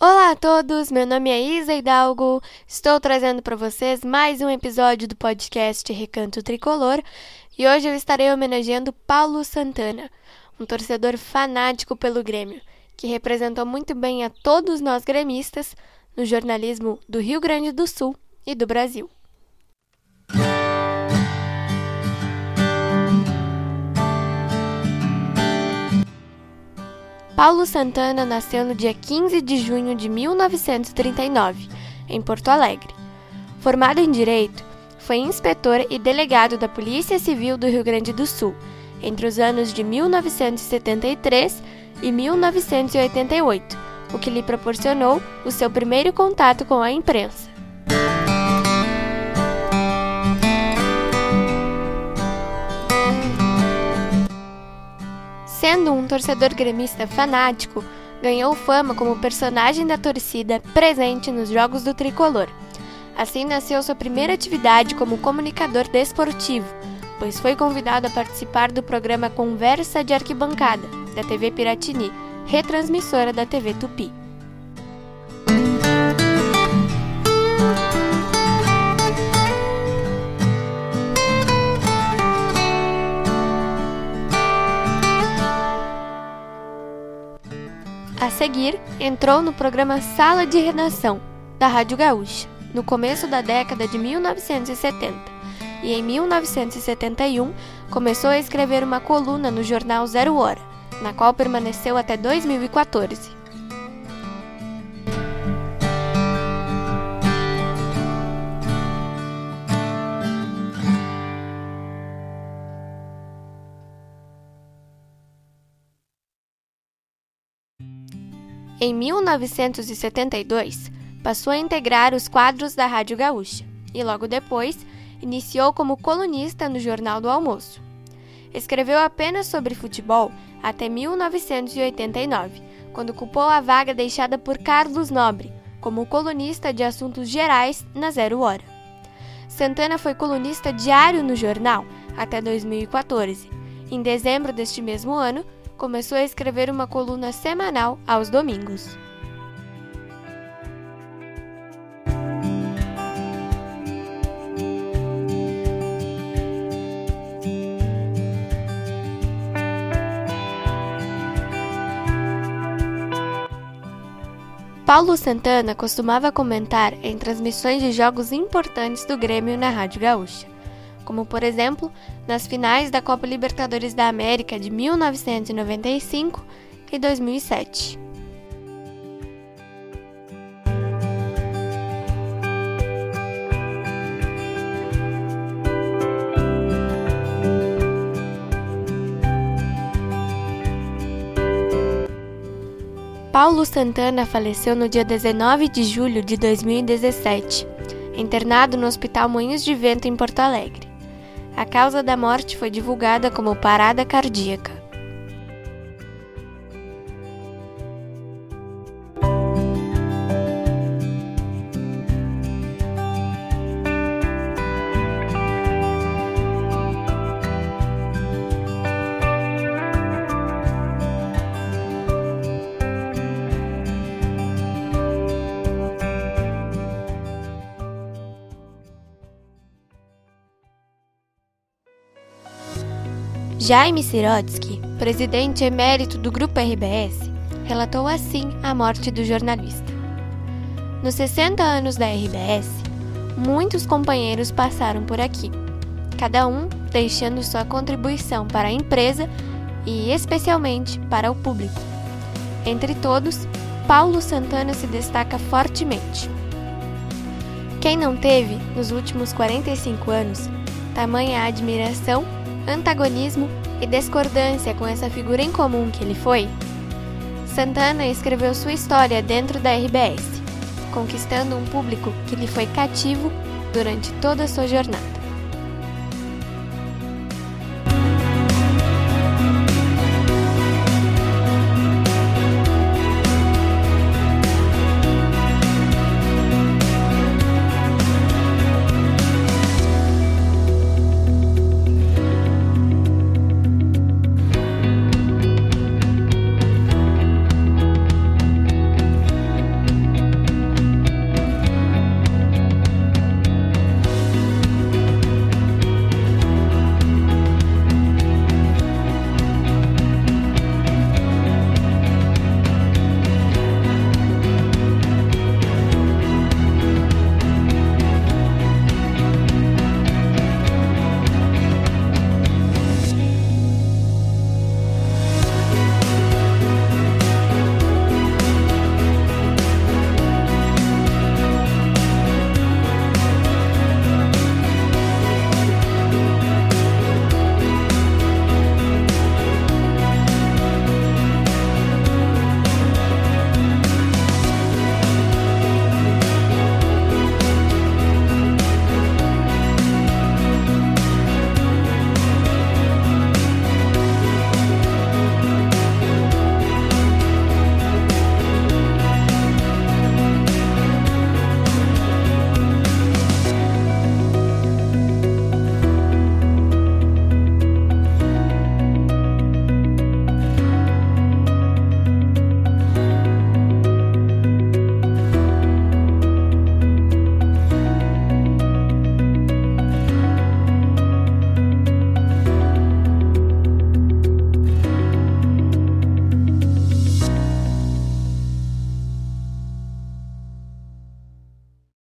Olá a todos, meu nome é Isa Hidalgo. Estou trazendo para vocês mais um episódio do podcast Recanto Tricolor e hoje eu estarei homenageando Paulo Santana, um torcedor fanático pelo Grêmio, que representou muito bem a todos nós gremistas no jornalismo do Rio Grande do Sul e do Brasil. Paulo Santana nasceu no dia 15 de junho de 1939, em Porto Alegre. Formado em Direito, foi inspetor e delegado da Polícia Civil do Rio Grande do Sul entre os anos de 1973 e 1988, o que lhe proporcionou o seu primeiro contato com a imprensa. Sendo um torcedor gremista fanático, ganhou fama como personagem da torcida presente nos jogos do tricolor. Assim nasceu sua primeira atividade como comunicador desportivo, pois foi convidado a participar do programa Conversa de Arquibancada, da TV Piratini, retransmissora da TV Tupi. A seguir, entrou no programa Sala de Redação, da Rádio Gaúcha, no começo da década de 1970, e em 1971 começou a escrever uma coluna no jornal Zero Hora, na qual permaneceu até 2014. Em 1972, passou a integrar os quadros da Rádio Gaúcha e logo depois iniciou como colunista no Jornal do Almoço. Escreveu apenas sobre futebol até 1989, quando ocupou a vaga deixada por Carlos Nobre como colunista de assuntos gerais na Zero Hora. Santana foi colunista diário no jornal até 2014. Em dezembro deste mesmo ano, começou a escrever uma coluna semanal aos domingos. Paulo Santana costumava comentar em transmissões de jogos importantes do Grêmio na Rádio Gaúcha como por exemplo nas finais da Copa Libertadores da América de 1995 e 2007. Paulo Santana faleceu no dia 19 de julho de 2017, internado no Hospital Moinhos de Vento em Porto Alegre. A causa da morte foi divulgada como parada cardíaca. Jaime Sirotsky, presidente emérito do Grupo RBS, relatou assim a morte do jornalista. Nos 60 anos da RBS, muitos companheiros passaram por aqui, cada um deixando sua contribuição para a empresa e especialmente para o público. Entre todos, Paulo Santana se destaca fortemente. Quem não teve, nos últimos 45 anos, tamanha admiração antagonismo e discordância com essa figura em comum que ele foi? Santana escreveu sua história dentro da RBS, conquistando um público que lhe foi cativo durante toda a sua jornada.